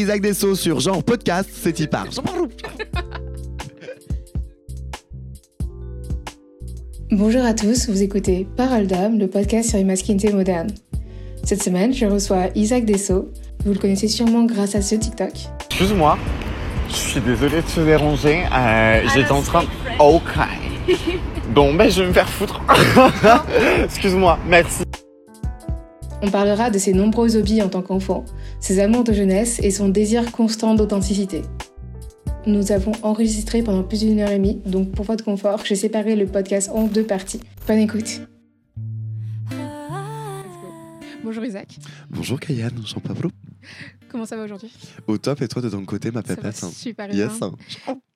Isaac Dessau sur Genre Podcast, c'est y part. Bonjour à tous, vous écoutez Parole d'âme, le podcast sur les masculinités modernes. Cette semaine, je reçois Isaac Dessau. Vous le connaissez sûrement grâce à ce TikTok. Excuse-moi, je suis désolé de te déranger. Euh, J'étais en train. Ok. Bon, ben je vais me faire foutre. Excuse-moi, merci. On parlera de ses nombreux hobbies en tant qu'enfant, ses amours de jeunesse et son désir constant d'authenticité. Nous avons enregistré pendant plus d'une heure et demie, donc pour votre confort, j'ai séparé le podcast en deux parties. Bonne écoute. Bonjour Isaac. Bonjour Kayane, Jean-Pablo. Comment ça va aujourd'hui? Au top, et toi de ton côté, ma Ça va pépette? hein. super bien.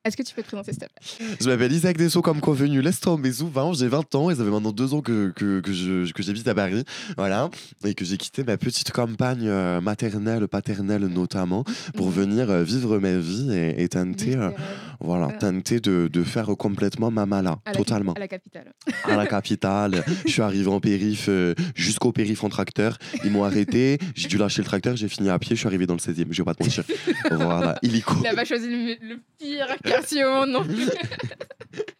Est-ce que tu peux te présenter s'il te plaît? Je m'appelle Isaac Dessau comme convenu. Laisse tomber souvent. J'ai 20 ans et ça fait maintenant deux ans que, que, que je- que j'habite à Paris. Voilà. Et que j'ai quitté ma petite campagne euh, maternelle, paternelle notamment, pour Mhm. venir euh, vivre ma vie et, et tenter, euh, voilà, tenter de, de faire complètement ma mala. À la- Totalement. À la capitale. à la capitale. Je suis arrivé en périph, jusqu'au périph en tracteur. Ils m'ont arrêté. J'ai dû lâcher le tracteur. J'ai fini à pied. Je suis arrivé dans le 16e. Je vais pas te mentir. voilà. Illico. Il a pas choisi le, le pire au monde non.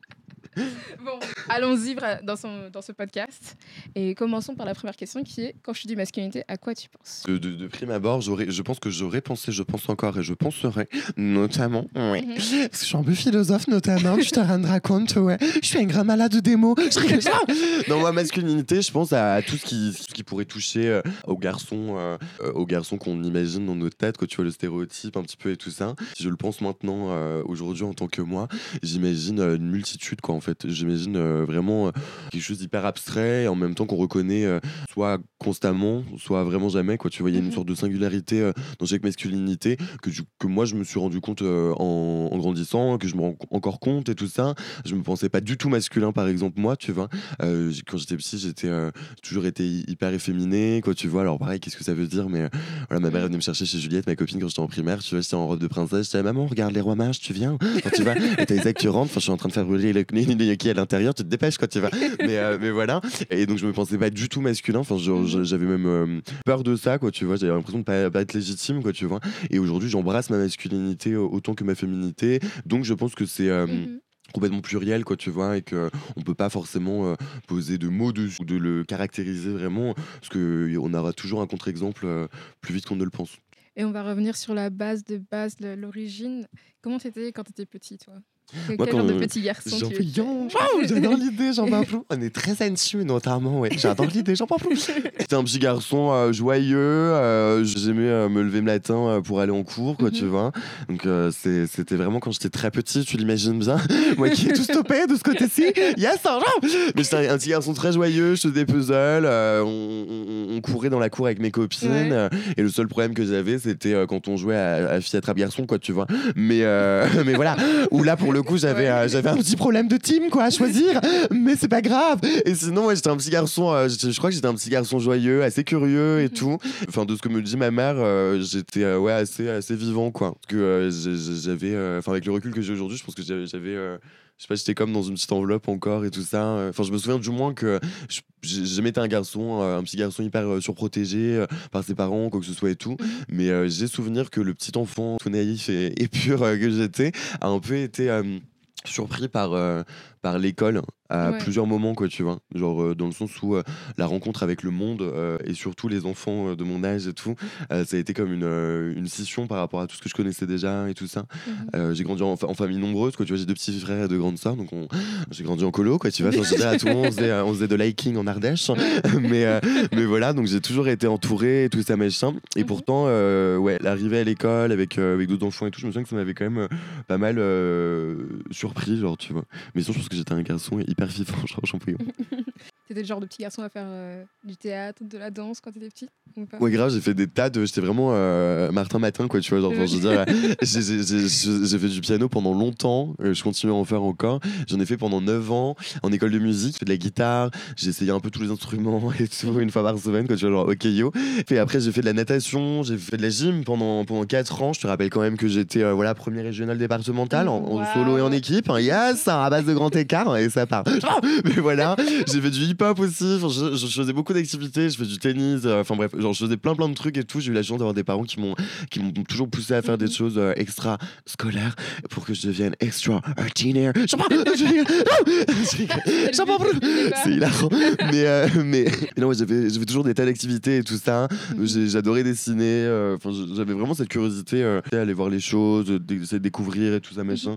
bon, allons-y dans, son, dans ce podcast. Et commençons par la première question qui est quand je dis masculinité, à quoi tu penses? De, de, de prime abord, je pense que j'aurais pensé, je pense encore et je penserai, notamment, oui. Mhm. Parce que je suis un peu philosophe, notamment, tu te rendras compte, ouais. Je suis un grand malade de. Je ça. Dans ma masculinité, je pense à, tout ce qui, ce qui pourrait toucher euh, aux garçons, euh, euh, aux garçons qu'on imagine dans notre tête, quand tu vois le stéréotype un petit peu et tout ça. Si je le pense maintenant, euh, aujourd'hui, en tant que moi, j'imagine une multitude, quoi, en fait. J'imagine euh, vraiment euh, quelque chose d'hyper abstrait et en même temps qu'on reconnaît euh, soit constamment, soit vraiment jamais, quoi. Tu vois, il y a une Mhm. sorte de singularité dans chaque masculinité que, que moi, je me suis rendu compte en, en grandissant, que je me rends co- encore compte et tout ça. Je me pensais pas du tout masculin, par exemple, moi, tu vois. Euh, quand j'étais petit, j'étais euh, toujours été hy- hyper efféminé, quoi, tu vois. Alors, pareil, qu'est-ce que ça veut dire Mais euh, voilà, ma mère Mhm. venait me chercher chez Juliette, ma copine, quand j'étais en primaire, tu vois, j'étais en robe de princesse. J'étais, maman, regarde les rois mages, tu viens? Enfin, tu vois, et t'as Isaac qui rentre, enfin, je suis en train de faire brûler le, les gnocchis à l'intérieur, tu te dépêches, quoi, tu mais, euh, mais voilà. Et donc, je me pensais pas du tout masculin, enfin, je- j'avais même euh, peur de ça, quoi, tu vois. J'avais l'impression de pas, pas être légitime, quoi, tu vois. Et aujourd'hui, j'embrasse ma masculinité euh, autant que ma féminité. Donc, je pense que c'est. euh, Mhm. complètement pluriel quoi tu vois et que on peut pas forcément euh, poser de mots dessus ou de le caractériser vraiment parce que on aura toujours un contre-exemple euh, plus vite qu'on ne le pense Et on va revenir sur la base de base, l'origine. Comment t'étais quand t'étais petit, toi? Moi, genre quand, de euh, petit garçon J'en Yan, waouh, j'adore l'idée, j'en parle plus. On est très anxieux, notamment, ouais. J'adore l'idée, j'en parle plus. J'étais un petit garçon euh, joyeux, euh, j'aimais euh, me lever le matin euh, pour aller en cours, quoi, Mhm. tu vois. Donc, c'était vraiment quand j'étais très petit, tu l'imagines bien. Moi qui ai tout stoppé de ce côté-ci. Yes, un genre. Mais j'étais un petit garçon très joyeux, je faisais des puzzles, on, on- on courait dans la cour avec mes copines. Ouais. et le seul problème que j'avais, c'était quand on jouait à, à fille attrape garçon, quoi, tu vois. Mais, mais voilà, où là, pour le coup, j'avais Ouais. euh, j'avais un petit problème de team, quoi, à choisir. mais c'est pas grave. Et sinon, ouais, j'étais un petit garçon, euh, je crois que j'étais un petit garçon joyeux, assez curieux et Mhm. tout. Enfin, de ce que me dit ma mère, euh, j'étais euh, ouais, assez, assez vivant, quoi. Parce que j'avais, enfin, avec le recul que j'ai aujourd'hui, je pense que j'avais. je sais pas, j'étais comme dans une petite enveloppe encore et tout ça. Enfin, je me souviens du moins que j'ai jamais été un garçon, un petit garçon hyper surprotégé par ses parents, quoi que ce soit et tout. Mhm. Mais euh, j'ai souvenir que le petit enfant tout naïf et, et pur euh, que j'étais a un peu été euh, surpris par, euh, par l'école à Ouais. plusieurs moments, quoi, tu vois. Genre, euh, dans le sens où euh, la rencontre avec le monde euh, et surtout les enfants de mon âge et tout, ça a été comme une, une scission par rapport à tout ce que je connaissais déjà et tout ça. Mhm. J'ai grandi en, fa- en famille nombreuse, quoi. Tu vois, j'ai deux petits frères et deux grandes sœurs, donc on- j'ai grandi en colo, quoi. Tu vois, Enfin, à tout le monde, on faisait, on faisait de l'hiking en Ardèche, mais, mais voilà, donc j'ai toujours été entouré et tout ça machin. Et Mhm. pourtant, ouais, l'arrivée à l'école avec avec d'autres enfants et tout, je me souviens que ça m'avait quand même pas mal surpris, genre, tu vois. Mais sinon, je pense que j'étais un garçon hyper vivant, genre, j'en pouvais. T'étais le genre de petit garçon à faire euh, du théâtre, de la danse quand t'étais petit ou pas? Ouais, grave, j'ai fait des tas de. J'étais vraiment euh, Martin Matin, quoi, tu vois. Genre, je veux dire, j'ai- j'ai- j'ai j'ai- j'ai fait du piano pendant longtemps, euh, je continue à en faire encore. J'en ai fait pendant 9 ans en école de musique, j'ai fait de la guitare, j'ai essayé un peu tous les instruments et tout, une fois par semaine, quoi, tu vois, genre, ok yo. Puis après, j'ai fait de la natation, j'ai fait de la gym pendant, pendant 4 ans. Je te rappelle quand même que j'étais, euh, voilà, premier régional départemental en, en Wow. solo et en équipe. hein. Yes, à base de grand écart, et ça part. Mais voilà, j'ai fait du hip-hop hip-hop aussi. Enfin, je, je faisais beaucoup d'activités. Je faisais du tennis. euh, Enfin bref, genre, je faisais plein plein de trucs et tout. J'ai eu la chance d'avoir des parents qui m'ont toujours poussé à faire des Mhm. choses euh, extra scolaires pour que je devienne extraordinaire. Pas, C'est hilarant. mais, euh, mais mais non, j'avais toujours des tas d'activités et tout ça. Mhm. J'adorais dessiner. euh, Enfin, je- j'avais vraiment cette curiosité euh, d'aller voir les choses, d'essayer de découvrir et tout ça machin.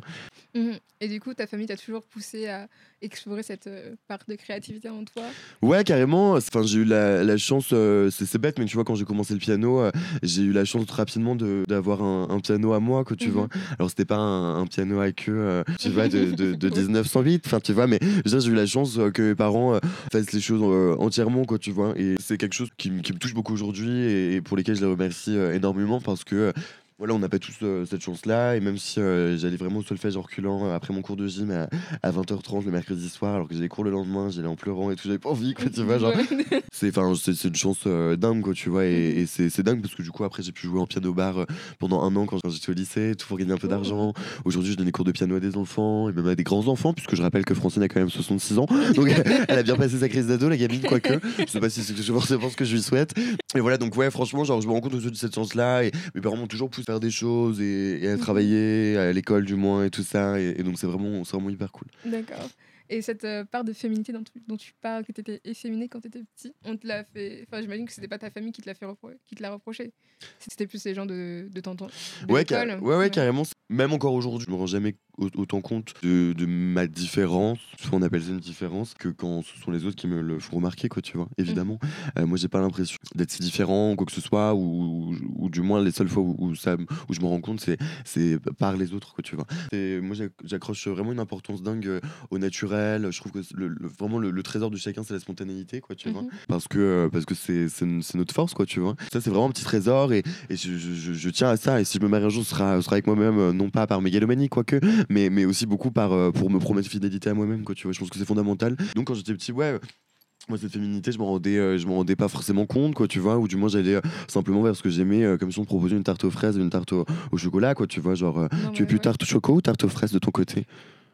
Mhm. Et du coup, ta famille t'a toujours poussé à explorer cette euh, part de créativité en toi? Ouais, carrément. Enfin, j'ai eu la, la chance, euh, c'est c'est bête, mais tu vois, quand j'ai commencé le piano, euh, j'ai eu la chance rapidement de- d'avoir un, un piano à moi, que tu Mhm. vois. Alors, c'était pas un, un piano à queue, euh, tu vois, de, de, de 1908, enfin, tu vois, mais j'ai eu la chance euh, que mes parents euh, fassent les choses euh, entièrement, quoi, tu vois. Et c'est quelque chose qui, me touche beaucoup aujourd'hui et, et pour lesquels je les remercie euh, énormément parce que. Voilà, on n'a pas tous euh, cette chance-là, et même si euh, j'allais vraiment au solfège en reculant euh, après mon cours de gym à, à 20h30 le mercredi soir, alors que j'ai les cours le lendemain, j'allais en pleurant et tout, j'avais pas envie, quoi, tu vois, genre, c'est c'est c'est une chance dingue quoi tu vois et, et c'est c'est dingue parce que du coup après j'ai pu jouer en piano bar euh, pendant un an quand j'étais au lycée tout pour gagner un peu d'argent. Aujourd'hui je donne des cours de piano à des enfants et même à des grands enfants puisque je rappelle que Francine a quand même 66 ans. Donc elle a bien passé sa crise d'ado la gamine quoique. Je sais pas si c'est forcément ce que je lui souhaite. Et voilà donc ouais franchement genre je me rends compte de cette chance là et mes parents m'ont toujours poussé faire des choses et, et à Mhm. travailler à l'école du moins et tout ça et, et donc c'est vraiment c'est vraiment hyper cool D'accord. Et cette euh, part de féminité dont tu, dont tu parles, que tu étais efféminée quand tu étais petit, on te l'a fait. Enfin, j'imagine que c'était pas ta famille qui te l'a fait qui te l'a reproché. C'était plus les gens de, de tonton. de Ouais, car- ouais, ouais, carrément. Même encore aujourd'hui, je me rends jamais autant compte de, de ma différence, soit on appelle ça une différence, que quand ce sont les autres qui me le font remarquer, quoi, tu vois, évidemment. Euh, moi, j'ai pas l'impression d'être si différent ou quoi que ce soit, ou, ou du moins les seules fois où, où ça, où je me rends compte, c'est, par les autres, quoi, tu vois. Et moi, j'ac- j'accroche vraiment une importance dingue euh, au naturel. Je trouve que le, le- vraiment le, le trésor de chacun, c'est la spontanéité, quoi, tu vois Mhm. parce que euh, parce que c'est notre force quoi tu vois ça c'est vraiment un petit trésor et, et je, je- je- je tiens à ça et si je me marie un jour ce sera, ce sera avec moi-même euh, non pas par mégalomanie quoique mais mais aussi beaucoup par euh, pour me promettre fidélité à moi-même quoi tu vois. Je pense que c'est fondamental. Donc quand j'étais petit ouais moi cette féminité je m'en rendais euh, je m'en rendais pas forcément compte quoi tu vois. Ou du moins j'allais euh, simplement vers ce que j'aimais euh, comme si on me proposait une tarte aux fraises une tarte au, au chocolat quoi tu vois. Genre euh, Non, tu es plus ouais. tarte au choco ou tarte aux fraises de ton côté?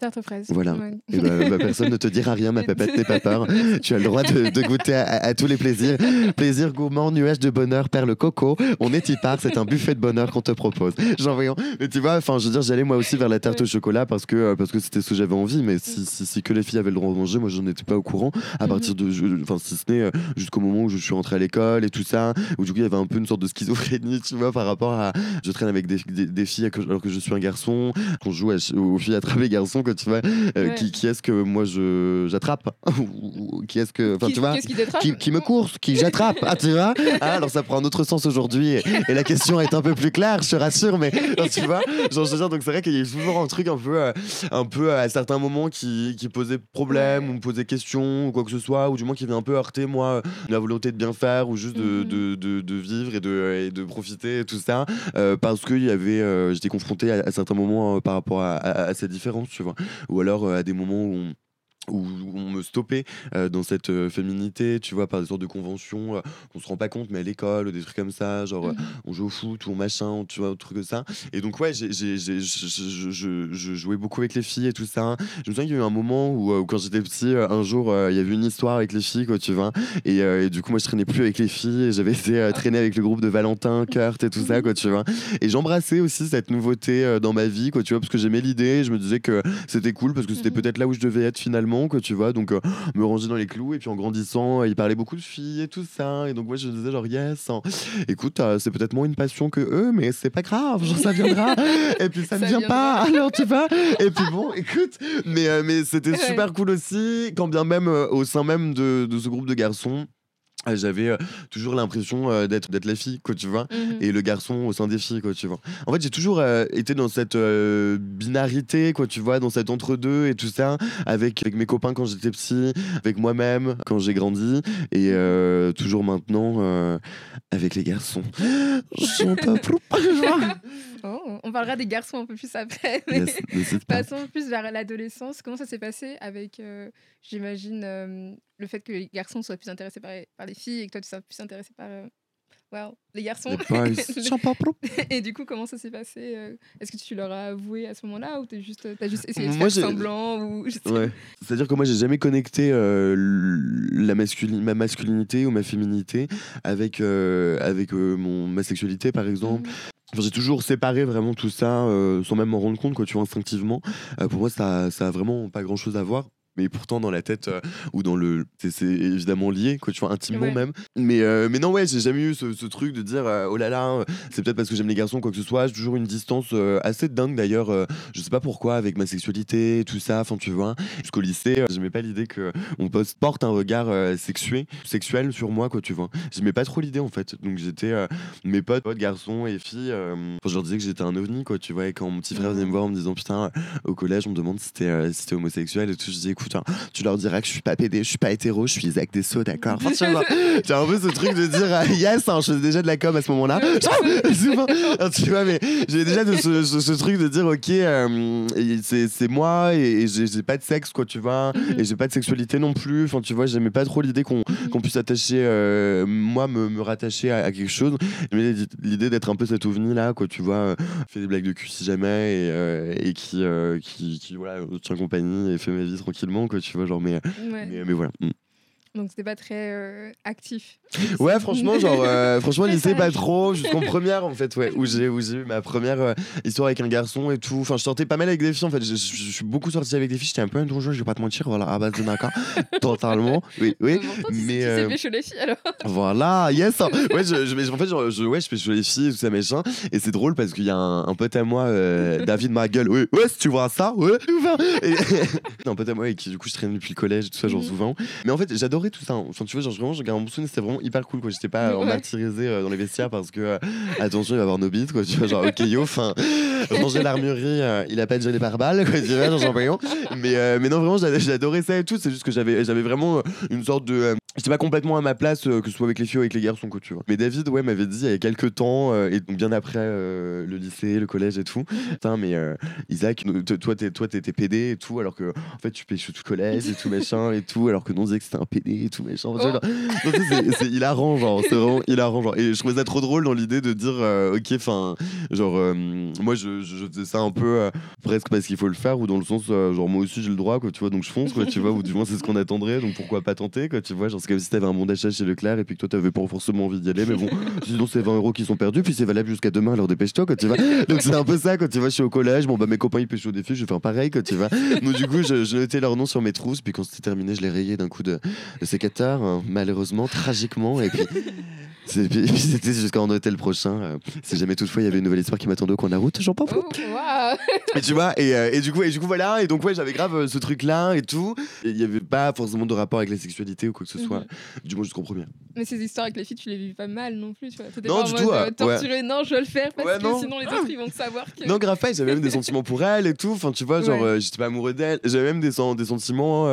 Tarte aux fraises. Voilà. Ouais. et bah, bah, personne ne te dira rien, ma papette, n'aie pas peur. Tu as le droit de, de goûter à, à- à tous les plaisirs. Plaisir gourmand, nuage de bonheur, perle coco. On est y part, c'est un buffet de bonheur qu'on te propose. J'en voyons. Mais tu vois, enfin, je veux dire, j'allais moi aussi vers la tarte au chocolat parce que euh, parce que c'était ce que j'avais envie. Mais si, si, si que les filles avaient le droit de manger, moi, je n'en étais pas au courant. À Mhm. partir de, enfin, si ce n'est euh, jusqu'au moment où je suis rentré à l'école et tout ça, où du coup, il y avait un peu une sorte de schizophrénie, tu vois, par rapport à, je traîne avec des, des, des filles alors que je suis un garçon, qu'on joue à aux filles attrapées garçons, que tu vois. Euh, Ouais. qui, qui est-ce que moi je j'attrape qui est-ce que enfin tu vois qui t'attrape qui, qui me course, qui j'attrape, ah, tu vois Ah, Alors ça prend un autre sens aujourd'hui et, et la question est un peu plus claire, je te rassure, mais tu vois genre, je veux dire, donc c'est vrai qu'il y a toujours un truc un peu, euh, un peu euh, à certains moments qui, qui posait problème Ouais. ou me posait question ou quoi que ce soit, ou du moins qui avait un peu heurté moi la volonté de bien faire ou juste de, Mhm. de, de, de vivre et de, et de profiter et tout ça, euh, parce que il y avait, j'étais confronté à, à certains moments par rapport à, à, à cette différence, tu vois ou alors euh, à des moments où on où on me stoppait euh, dans cette euh, féminité, tu vois, par des sortes de conventions euh, qu'on se rend pas compte, mais à l'école, des trucs comme ça, genre euh, Mhm. on joue au foot ou machin, tu vois, un truc comme ça. Et donc, ouais, j'ai- je, jouais beaucoup avec les filles et tout ça. Je me souviens qu'il y a eu un moment où, euh, où quand j'étais petit, euh, un jour, euh, il y avait une histoire avec les filles, quoi, tu vois. Et, euh, et du coup, moi, je traînais plus avec les filles. J'avais été euh, traîner avec le groupe de Valentin, Kurt et tout ça, quoi, tu vois. Et j'embrassais aussi cette nouveauté euh, dans ma vie, quoi, tu vois, parce que j'aimais l'idée. Je me disais que c'était cool parce que c'était Mhm. peut-être là où je devais être finalement, quoi, tu vois. Donc, euh, me ranger dans les clous. Et puis, en grandissant, euh, il parlait beaucoup de filles et tout ça. Et donc, moi, je disais, genre, yes, hein, écoute, euh, c'est peut-être moins une passion que eux, mais c'est pas grave, genre, ça viendra. et puis, ça ne vient pas, alors, tu vois. Et puis, bon, écoute, mais, mais c'était super cool aussi, quand bien même au sein même de, de ce groupe de garçons. Euh, J'avais euh, toujours l'impression euh, d'être d'être la fille, quoi, tu vois Mhm. et le garçon au sein des filles, quoi, tu vois. En fait, j'ai toujours euh, été dans cette binarité, quoi, tu vois, dans cet entre-deux et tout ça, avec, avec mes copains quand j'étais petit, avec moi-même quand j'ai grandi, et toujours maintenant avec les garçons. J'en peux on parlera des garçons un peu plus après. mais Yes. Passons plus vers l'adolescence. Comment ça s'est passé avec, euh, j'imagine, euh, le fait que les garçons soient plus intéressés par les, par les filles et que toi tu sois plus intéressé par, euh, Wow. Les garçons. Et du coup, comment ça s'est passé euh, Est-ce que tu leur as avoué à ce moment-là ou t'as juste, t'as juste essayé de Moi, faire j'ai- semblant ou... Ouais. C'est-à-dire que moi, j'ai jamais connecté euh, la ma masculinité ou ma féminité avec, euh, avec euh, mon, ma sexualité, par exemple. Mhm. Enfin, j'ai toujours séparé vraiment tout ça euh, sans même m'en rendre compte, quoi, tu vois, instinctivement. Euh, pour moi, ça, ça a vraiment pas grand-chose à voir. Mais pourtant, dans la tête euh, ou dans le. C'est évidemment lié, quoi, tu vois, intimement Ouais. même. Mais, euh, mais non, ouais, j'ai jamais eu ce, ce truc de dire euh, oh là là, c'est peut-être parce que j'aime les garçons, quoi que ce soit. J'ai toujours une distance assez dingue d'ailleurs. je sais pas pourquoi, avec ma sexualité, tout ça, enfin, tu vois. Jusqu'au lycée, euh, j'aimais pas l'idée que on poste, porte un regard sexué, sexuel sur moi, quoi, tu vois. J'aimais pas trop l'idée, en fait. Donc j'étais. mes potes, potes, garçons et filles, je leur disais que j'étais un ovni, quoi, tu vois. Et quand mon petit frère venait me voir en me disant putain, au collège, on me demande si t'es si homosexuel et tout, je dis écoute, hein, tu leur diras que je suis pas pédé, je suis pas hétéro, je suis Isaac Dessau, d'accord? Enfin, J'ai un peu ce truc de dire euh, yes, hein, je faisais déjà de la com à ce moment-là. Souvent, tu vois, mais j'ai déjà de ce, ce- ce truc de dire ok, euh, c'est moi et, et j'ai pas de sexe, quoi, tu vois, Mhm. et j'ai pas de sexualité non plus. Enfin, tu vois, j'aimais pas trop l'idée qu'on qu'on puisse attacher, euh, moi, me, me rattacher à, à quelque chose. Mais l'idée d'être un peu cet ovni là, quoi, tu vois, fait des blagues de cul si jamais et, et qui, qui, qui, voilà, tient compagnie et fait ma vie tranquillement, quoi, tu vois, genre, mais, Ouais. mais, mais voilà. Mm. Donc c'était pas très euh, actif. Ouais, franchement, genre, euh, franchement, lycée, pas trop, jusqu'en première, en fait, ouais, où j'ai, eu ma première euh, histoire avec un garçon et tout. Enfin, je sortais pas mal avec des filles, en fait. Je, je- je suis beaucoup sorti avec des filles, j'étais un peu un donjon, je vais pas te mentir, voilà, à base de naka. Totalement, oui, oui. Mais, tu euh, pécho les filles alors. Voilà, yes. Ouais, je, je- mais en fait, genre, je, ouais, je les filles, tout ça, machin. Et c'est drôle parce qu'il y a un, un pote à moi, David ma gueule. Ouais, ouais, si tu vois ça, ouais, enfin. Et- un pote à moi avec qui, du coup, je traîne depuis le collège, tout ça, genre Mhm. souvent. Mais en fait, tout ça. Enfin, tu vois, genre, vraiment, mon souvenir, c'était vraiment hyper cool, quoi. J'étais pas euh, martyrisé euh, dans les vestiaires parce que, euh, attention, il va y avoir nos bites, quoi. Tu vois, genre, ok, yo, enfin, ranger l'armurerie, euh, il a pas de gelé par balle, quoi, tu vois, genre, champignon. Mais, mais non, vraiment, j'ad- j'adorais ça et tout. C'est juste que j'avais vraiment une sorte de. J'étais pas complètement à ma place, euh, que ce soit avec les filles ou avec les garçons, quoi, tu vois. Mais David, ouais, m'avait dit il y a quelques temps, euh, et donc bien après euh, le lycée, le collège et tout. Putain, mais Isaac, toi, t'es, toi, t'étais PD et tout, alors que, en fait, tu pêches tout le collège et tout, machin et tout, alors que nous, on disait que c'était un PD et tout, machin. Vois, genre, non, tu sais, c'est, c'est hilarant, genre, c'est vraiment hilarant, genre. Et je trouvais ça trop drôle dans l'idée de dire, ok, enfin, genre, moi, je, je, faisais ça un peu presque parce qu'il faut le faire, ou dans le sens, genre, moi aussi, j'ai le droit, quoi, tu vois, donc je fonce, quoi, tu vois, ou du moins, c'est ce qu'on attendrait, donc pourquoi pas tenter, quoi, tu vois, genre, c'est comme si t'avais un bon d'achat chez Leclerc et puis que toi, t'avais pas forcément envie d'y aller, mais bon, sinon, c'est 20 euros qui sont perdus, puis c'est valable jusqu'à demain, alors dépêche-toi, quoi, tu vois. Donc, c'est un peu ça, quand tu vois, je suis au collège, bon, bah, mes copains, ils pêchent au défi, je vais faire pareil, quoi, tu vois. Donc, du coup, je, je notais leur nom sur mes trousses, puis quand c'était terminé, je les rayais d'un coup de, de sécateur, hein, malheureusement, tragiquement, et puis. c'est- puis- puis C'était jusqu'à en hôtel prochain. euh, si jamais toutefois il y avait une nouvelle histoire qui m'attendait au coin de la route, j'en parle Oh, waouh et tu vois, et, euh, et du coup, et du coup, voilà, et donc ouais, j'avais grave euh, ce truc-là et tout. Et il y avait pas forcément de rapport avec la sexualité ou quoi que ce soit, Mhm. du moins jusqu'au premier. Mais ces histoires avec les filles, tu les vis pas mal non plus, tu vois. Non, du tout, ouais. non, je vais le faire parce Ouais, que non. sinon les autres ils vont savoir que. Non, grave pas, et j'avais même des sentiments pour elle et tout. Enfin, tu vois, genre, Ouais. j'étais pas amoureux d'elle. J'avais même des, des sentiments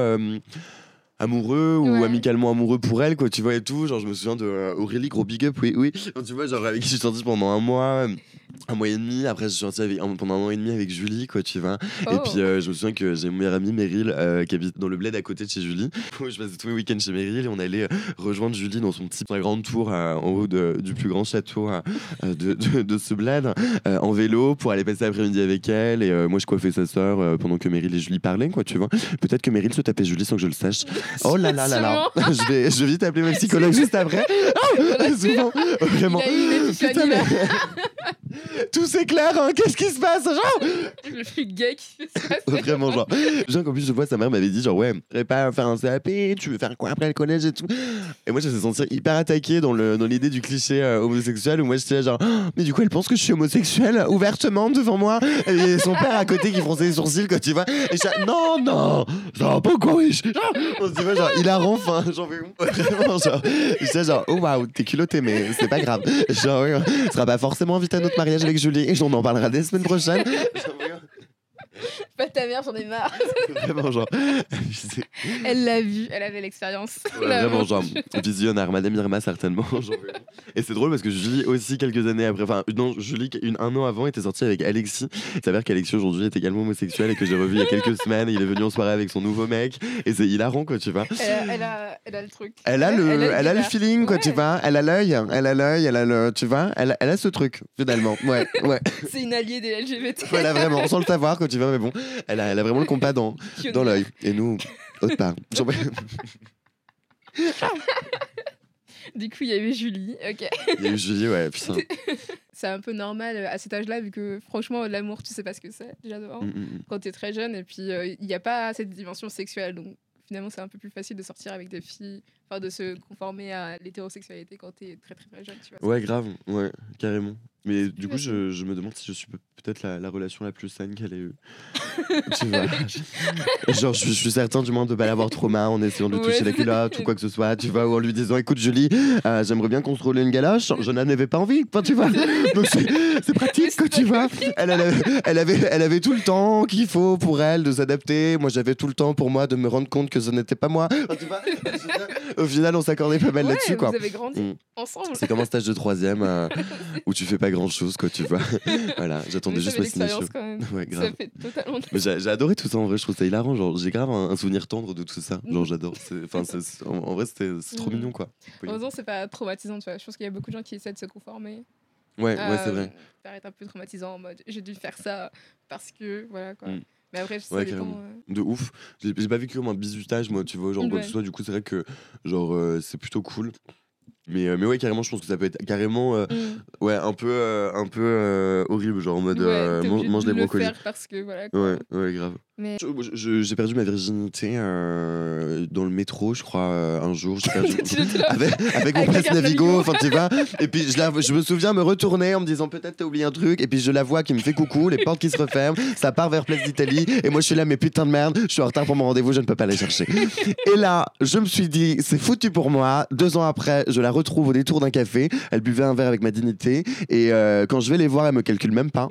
amoureux ou Ouais. amicalement amoureux pour elle, quoi, tu vois, et tout. Genre, je me souviens de euh, Aurélie, gros big up, oui, oui. Tu vois, genre, avec qui je suis sorti pendant un mois. Un mois et demi, après je suis sorti avec, pendant un an et demi avec Julie, quoi, tu vois. Oh. Et puis euh, je me souviens que j'ai mon meilleur ami Meryl euh, qui habite dans le bled à côté de chez Julie. je passais tous les week-ends chez Meryl et on allait euh, rejoindre Julie dans son petit sa grande tour euh, en haut de- du plus grand château euh, de, de- de ce bled en vélo pour aller passer l'après-midi avec elle. Et moi je coiffais sa sœur pendant que Meryl et Julie parlaient, quoi, tu vois. Peut-être que Meryl se tapait Julie sans que je le sache. Oh là là là là. je, vais, je vais vite appeler ma psychologue juste après. Souvent, vraiment. Il a eu une épiphanie Putain, là. mais- Tout s'éclaire, hein, qu'est-ce qui se passe genre Le plus gay qui ça. c'est- Vraiment, genre. Genre, qu'en plus, je vois, sa mère m'avait dit, genre, ouais, tu pas faire un CAP, tu veux faire quoi après le collège et tout. Et moi, je me suis senti hyper attaqué dans le- dans l'idée du cliché euh, homosexuel où moi, j'étais là, genre, Oh, mais du coup, elle pense que je suis homosexuel ouvertement devant moi? Et son père à côté qui fronçait les sourcils, quoi, tu vois. Et je non, non, ça va pas quoi, wesh. Genre, On se dit, ouais, genre, il a enfin, j'en fais vraiment, genre. J'étais genre, oh waouh, t'es culotté, mais c'est pas grave. Genre, on sera pas forcément invité à notre mariage avec Julie et on en parlera des semaines prochaines. Pas ta mère, j'en ai marre. vraiment genre. Elle l'a vu, elle avait l'expérience. Ouais, vraiment, genre, visionnaire, Madame Irma, certainement. genre, et c'est drôle parce que Julie aussi, quelques années après, enfin, non, Julie, une, un an avant, était sortie avec Alexis. Il s'avère qu'Alexis aujourd'hui est également homosexuel et que j'ai revu il y a quelques semaines. Il est venu en soirée avec son nouveau mec et c'est hilarant, quoi, tu vois. Elle a, elle, a, elle a le truc. Elle a, le, elle a, le feeling, quoi, tu vois. Elle a l'œil, elle a l'œil, elle a le. Tu vois, elle, elle a ce truc, finalement. Ouais, ouais. C'est une alliée des LGBT. Voilà, vraiment, sans le savoir, quoi, tu vois, mais bon. Elle a, elle a vraiment le compas dans, dans l'œil. Et nous, autre part. Du coup, il y avait Julie. Ok. Il y a eu Julie, ouais, putain. C'est un peu normal euh, à cet âge-là, vu que franchement, l'amour, tu sais pas ce que c'est, déjà devant. Mm, mm, mm. Quand t'es très jeune, et puis euh, il n'y a pas cette dimension sexuelle. Donc finalement, c'est un peu plus facile de sortir avec des filles, enfin de se conformer à l'hétérosexualité quand t'es très très très jeune, tu vois. Ouais, grave, ouais, carrément. Mais du coup, je, je me demande si je suis pe- peut-être la, la relation la plus saine qu'elle ait eue. tu vois Genre, je, suis- je suis certain du moins de pas l'avoir trop mal en essayant de Ouais, toucher la culotte ou quoi que ce soit, tu vois, ou en lui disant écoute, Julie, euh, j'aimerais bien contrôler une galoche, je n'en avais pas envie, enfin, tu vois. Donc, c'est c'est pratique, quoi, tu vois. Elle, elle, avait, elle, avait, elle avait tout le temps qu'il faut pour elle de s'adapter. Moi, j'avais tout le temps pour moi de me rendre compte que ce n'était pas moi. Enfin, tu vois, au final, on s'accordait pas mal Ouais, là-dessus, quoi. Vous avez grandi Mm. ensemble. C'est comme un stage de troisième euh, où tu fais pas grand chose, quoi, tu vois. voilà, j'attendais juste ma signature. l'expérience quand même. Ouais, grave. Ça fait totalement. J'ai adoré tout ça en vrai, je trouve ça hilarant. Genre, j'ai grave un, un souvenir tendre de tout ça. Genre, j'adore. Enfin, en, en vrai, c'était c'est trop Mhm. mignon, quoi. Oui. Heureusement, c'est pas traumatisant, tu vois. Je pense qu'il y a beaucoup de gens qui essaient de se conformer. Ouais, ouais, c'est Euh, vrai. Ça paraît un peu traumatisant en mode j'ai dû faire ça parce que voilà quoi. Mm. Mais après, ça Ouais, dépend. carrément. euh, De ouf. J'ai pas vécu comme un bizutage, moi, tu vois, genre, quoi que Ouais. ce soit. Du coup, c'est vrai que, genre, euh, c'est plutôt cool. Mais, euh, mais ouais, carrément, je pense que ça peut être carrément, euh, mm. ouais, un peu, euh, un peu horrible, genre en mode Ouais, mange, mange de les le brocolis. faire parce que voilà. quoi. Ouais, ouais, grave. Mais J'ai perdu ma virginité euh, dans le métro, je crois, euh, un jour. Perdu. Avec, avec mon Navigo, Navigo. enfin tu vois. Et puis je, la- je me souviens me retourner en me disant peut-être t'as oublié un truc. Et puis je la vois qui me fait coucou, les portes qui se referment, ça part vers Place d'Italie. Et moi je suis là, mais putain de merde, je suis en retard pour mon rendez-vous, je ne peux pas aller chercher. Et là, je me suis dit, c'est foutu pour moi. Deux ans après, je la retrouve au détour d'un café. Elle buvait un verre avec ma dignité. Et euh, quand je vais les voir, elle me calcule même pas.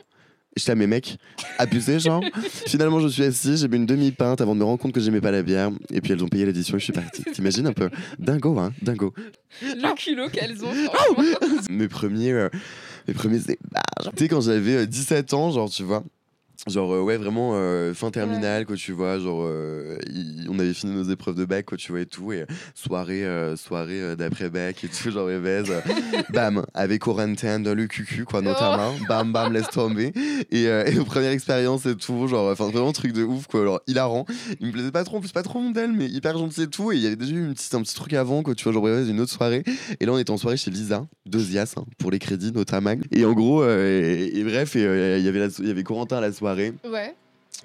J'étais à mes mecs, abusés genre. Finalement, je suis assis, j'ai bu une demi-pinte avant de me rendre compte que j'aimais pas la bière. Et puis elles ont payé l'addition et je suis parti. T'imagines un peu? Dingo, hein Dingo. le culot qu'elles ont. Oh franchement. mes premiers euh, mes premiers ébards. tu sais quand j'avais euh, 17 ans genre tu vois genre euh, ouais vraiment euh, fin terminale quoi tu vois genre euh, on avait fini nos épreuves de bac quoi tu vois et tout et soirée soirée euh, d'après bac et tout genre Evez euh, bam avec quarantaine dans le cucu quoi notamment bam bam laisse tomber et, et première expérience et tout genre enfin vraiment truc de ouf quoi alors hilarant il me plaisait pas trop en plus pas trop mon d'elle mais hyper gentil et tout et il y avait déjà eu une petite, un petit truc avant quoi tu vois genre Evez, une autre soirée et là, on était en soirée chez Lisa, Dosias, hein, pour les crédits notamment. Et en gros, et, et bref, et, il y avait il y avait Corentin à la soirée. Ouais.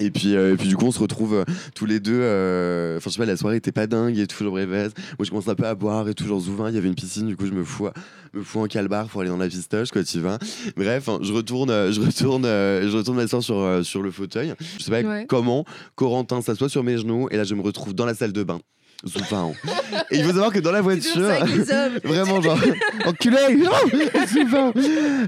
Et puis, euh, et puis du coup, on se retrouve euh, tous les deux. euh, Enfin, je sais pas, la soirée était pas dingue tout, genre bref. Moi, je commence un peu à boire et tout, genre Zouvin, il y avait une piscine, du coup, je me fous, me fous en calbar pour aller dans la pistoche, quoi, tu vois. Bref, hein, je retourne, je retourne, je retourne sur, sur le fauteuil. Je sais pas Ouais. comment, Corentin s'assoit sur mes genoux et là, je me retrouve dans la salle de bain. Zouvin. et il faut savoir que dans la C'est voiture. Vraiment, genre, enculé Souvent